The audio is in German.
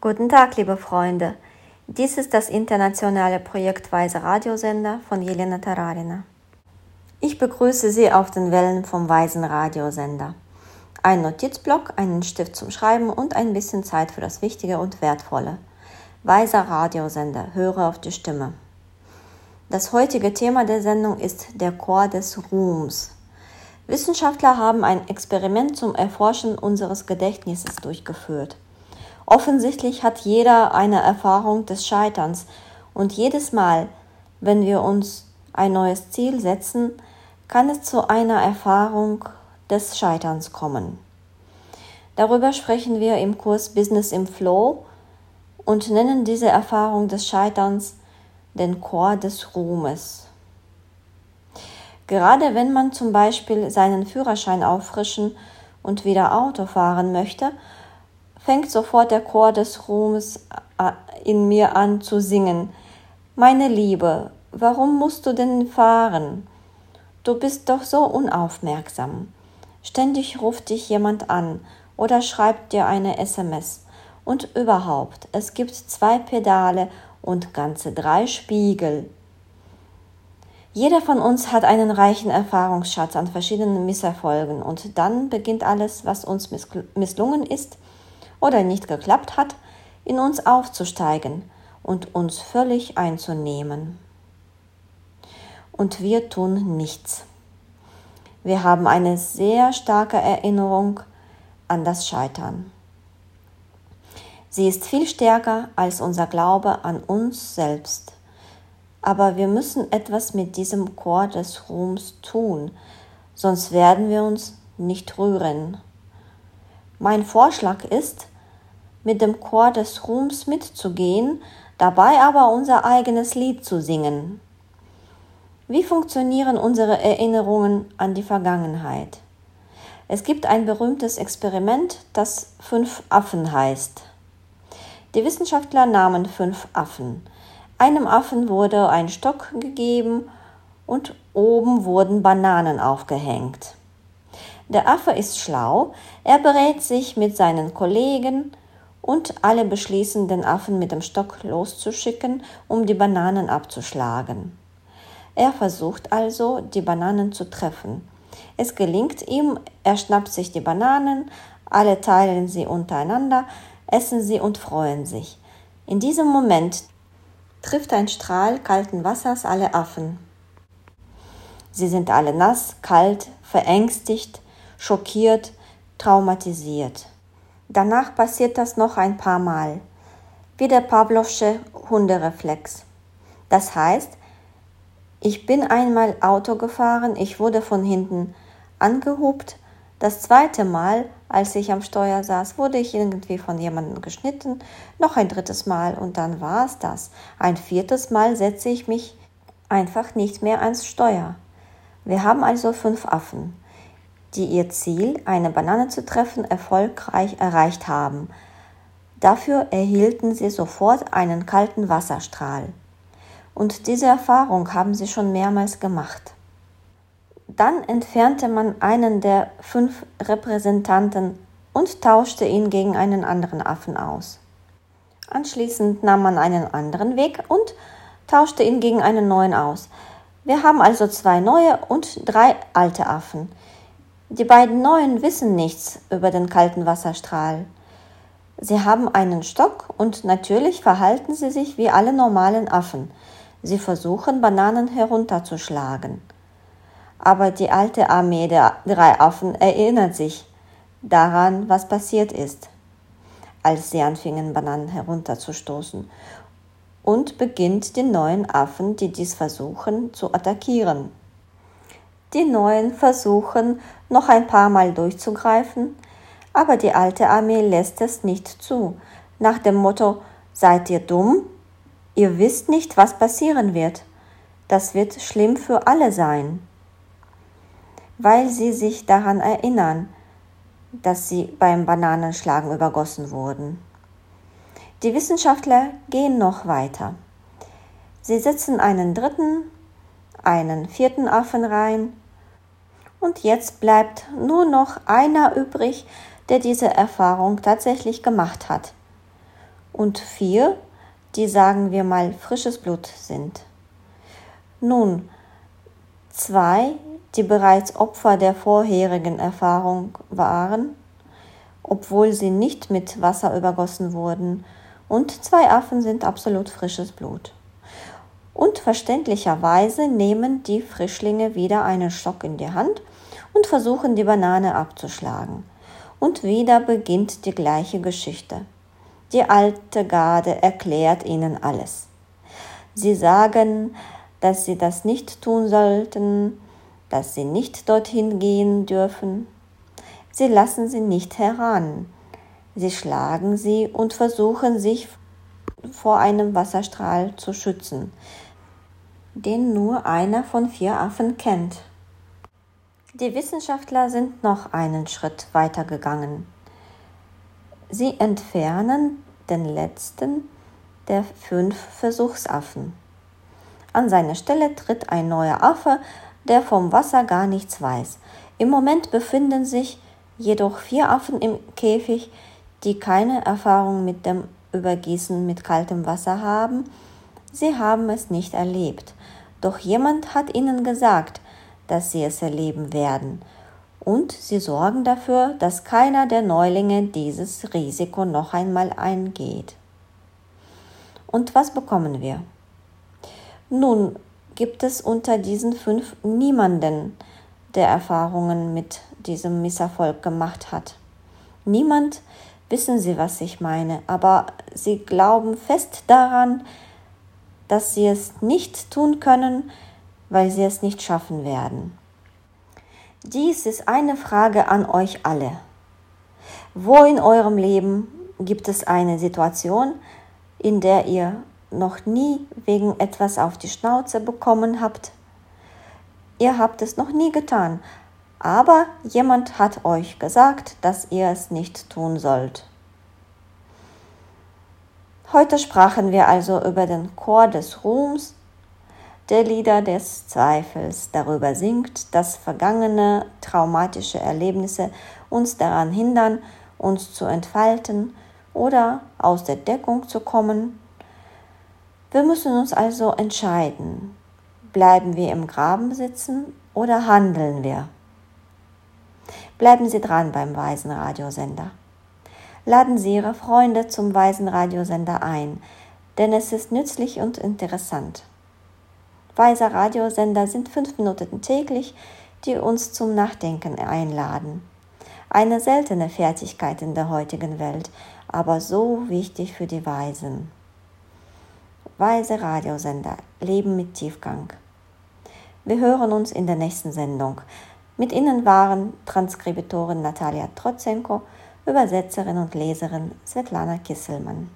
Guten Tag, liebe Freunde. Dies ist das internationale Projekt Weise Radiosender von Jelena Tararina. Ich begrüße Sie auf den Wellen vom Weisen Radiosender. Ein Notizblock, einen Stift zum Schreiben und ein bisschen Zeit für das Wichtige und Wertvolle. Weiser Radiosender, höre auf die Stimme. Das heutige Thema der Sendung ist der Chor des Ruhms. Wissenschaftler haben ein Experiment zum Erforschen unseres Gedächtnisses durchgeführt. Offensichtlich hat jeder eine Erfahrung des Scheiterns und jedes Mal, wenn wir uns ein neues Ziel setzen, kann es zu einer Erfahrung des Scheiterns kommen. Darüber sprechen wir im Kurs Business im Flow und nennen diese Erfahrung des Scheiterns den Chor des Ruhmes. Gerade wenn man zum Beispiel seinen Führerschein auffrischen und wieder Auto fahren möchte, fängt sofort der Chor des Ruhmes äh, in mir an zu singen. Meine Liebe, warum musst du denn fahren? Du bist doch so unaufmerksam. Ständig ruft dich jemand an oder schreibt dir eine SMS. Und überhaupt, es gibt zwei Pedale und ganze drei Spiegel. Jeder von uns hat einen reichen Erfahrungsschatz an verschiedenen Misserfolgen und dann beginnt alles, was uns misslungen ist, oder nicht geklappt hat, in uns aufzusteigen und uns völlig einzunehmen. Und wir tun nichts. Wir haben eine sehr starke Erinnerung an das Scheitern. Sie ist viel stärker als unser Glaube an uns selbst. Aber wir müssen etwas mit diesem Chor des Ruhms tun, sonst werden wir uns nicht rühren. Mein Vorschlag ist, mit dem Chor des Ruhms mitzugehen, dabei aber unser eigenes Lied zu singen. Wie funktionieren unsere Erinnerungen an die Vergangenheit? Es gibt ein berühmtes Experiment, das fünf Affen heißt. Die Wissenschaftler nahmen fünf Affen. Einem Affen wurde ein Stock gegeben und oben wurden Bananen aufgehängt. Der Affe ist schlau, er berät sich mit seinen Kollegen und alle beschließen, den Affen mit dem Stock loszuschicken, um die Bananen abzuschlagen. Er versucht also, die Bananen zu treffen. Es gelingt ihm, er schnappt sich die Bananen, alle teilen sie untereinander, essen sie und freuen sich. In diesem Moment trifft ein Strahl kalten Wassers alle Affen. Sie sind alle nass, kalt, verängstigt, schockiert, traumatisiert. Danach passiert das noch ein paar Mal, wie der Pavlovsche Hundereflex. Das heißt, ich bin einmal Auto gefahren, ich wurde von hinten angehupt, das zweite Mal, als ich am Steuer saß, wurde ich irgendwie von jemandem geschnitten, noch ein drittes Mal und dann war es das. Ein viertes Mal setze ich mich einfach nicht mehr ans Steuer. Wir haben also fünf Affen die ihr Ziel, eine Banane zu treffen, erfolgreich erreicht haben. Dafür erhielten sie sofort einen kalten Wasserstrahl. Und diese Erfahrung haben sie schon mehrmals gemacht. Dann entfernte man einen der fünf Repräsentanten und tauschte ihn gegen einen anderen Affen aus. Anschließend nahm man einen anderen Weg und tauschte ihn gegen einen neuen aus. Wir haben also zwei neue und drei alte Affen. Die beiden Neuen wissen nichts über den kalten Wasserstrahl. Sie haben einen Stock und natürlich verhalten sie sich wie alle normalen Affen. Sie versuchen, Bananen herunterzuschlagen. Aber die alte Armee der drei Affen erinnert sich daran, was passiert ist, als sie anfingen, Bananen herunterzustoßen, und beginnt die neuen Affen, die dies versuchen, zu attackieren. Die Neuen versuchen noch ein paar Mal durchzugreifen, aber die alte Armee lässt es nicht zu, nach dem Motto Seid ihr dumm? Ihr wisst nicht, was passieren wird. Das wird schlimm für alle sein. Weil sie sich daran erinnern, dass sie beim Bananenschlagen übergossen wurden. Die Wissenschaftler gehen noch weiter. Sie setzen einen dritten, einen vierten Affen rein und jetzt bleibt nur noch einer übrig, der diese Erfahrung tatsächlich gemacht hat. und vier, die sagen wir mal frisches Blut sind. Nun, zwei, die bereits Opfer der vorherigen Erfahrung waren, obwohl sie nicht mit Wasser übergossen wurden, und zwei Affen sind absolut frisches Blut. Und verständlicherweise nehmen die Frischlinge wieder einen Stock in die Hand und versuchen die Banane abzuschlagen. Und wieder beginnt die gleiche Geschichte. Die alte Garde erklärt ihnen alles. Sie sagen, dass sie das nicht tun sollten, dass sie nicht dorthin gehen dürfen. Sie lassen sie nicht heran. Sie schlagen sie und versuchen sich vor einem Wasserstrahl zu schützen, den nur einer von vier Affen kennt. Die Wissenschaftler sind noch einen Schritt weiter gegangen. Sie entfernen den letzten der fünf Versuchsaffen. An seine Stelle tritt ein neuer Affe, der vom Wasser gar nichts weiß. Im Moment befinden sich jedoch vier Affen im Käfig, die keine Erfahrung mit dem Übergießen mit kaltem Wasser haben. Sie haben es nicht erlebt. Doch jemand hat ihnen gesagt, dass sie es erleben werden. Und sie sorgen dafür, dass keiner der Neulinge dieses Risiko noch einmal eingeht. Und was bekommen wir? Nun gibt es unter diesen fünf niemanden, der Erfahrungen mit diesem Misserfolg gemacht hat. Niemand, wissen Sie, was ich meine, aber Sie glauben fest daran, dass Sie es nicht tun können, weil Sie es nicht schaffen werden. Dies ist eine Frage an euch alle. Wo in eurem Leben gibt es eine Situation, in der ihr noch nie wegen etwas auf die Schnauze bekommen habt? Ihr habt es noch nie getan, aber jemand hat euch gesagt, dass ihr es nicht tun sollt. Heute sprachen wir also über den Chor des Ruhms, der Lieder des Zweifels darüber singt, dass vergangene traumatische Erlebnisse uns daran hindern, uns zu entfalten oder aus der Deckung zu kommen wir müssen uns also entscheiden, bleiben wir im Graben sitzen oder handeln wir? Bleiben Sie dran beim Weisen Radiosender. Laden Sie Ihre Freunde zum Weisen Radiosender ein, denn es ist nützlich und interessant. Weiser Radiosender sind fünf Minuten täglich, die uns zum Nachdenken einladen. Eine seltene Fertigkeit in der heutigen Welt, aber so wichtig für die Weisen. Weise Radiosender Leben mit Tiefgang. Wir hören uns in der nächsten Sendung. Mit Ihnen waren Transkribitorin Natalia Trotzenko, Übersetzerin und Leserin Svetlana Kisselmann.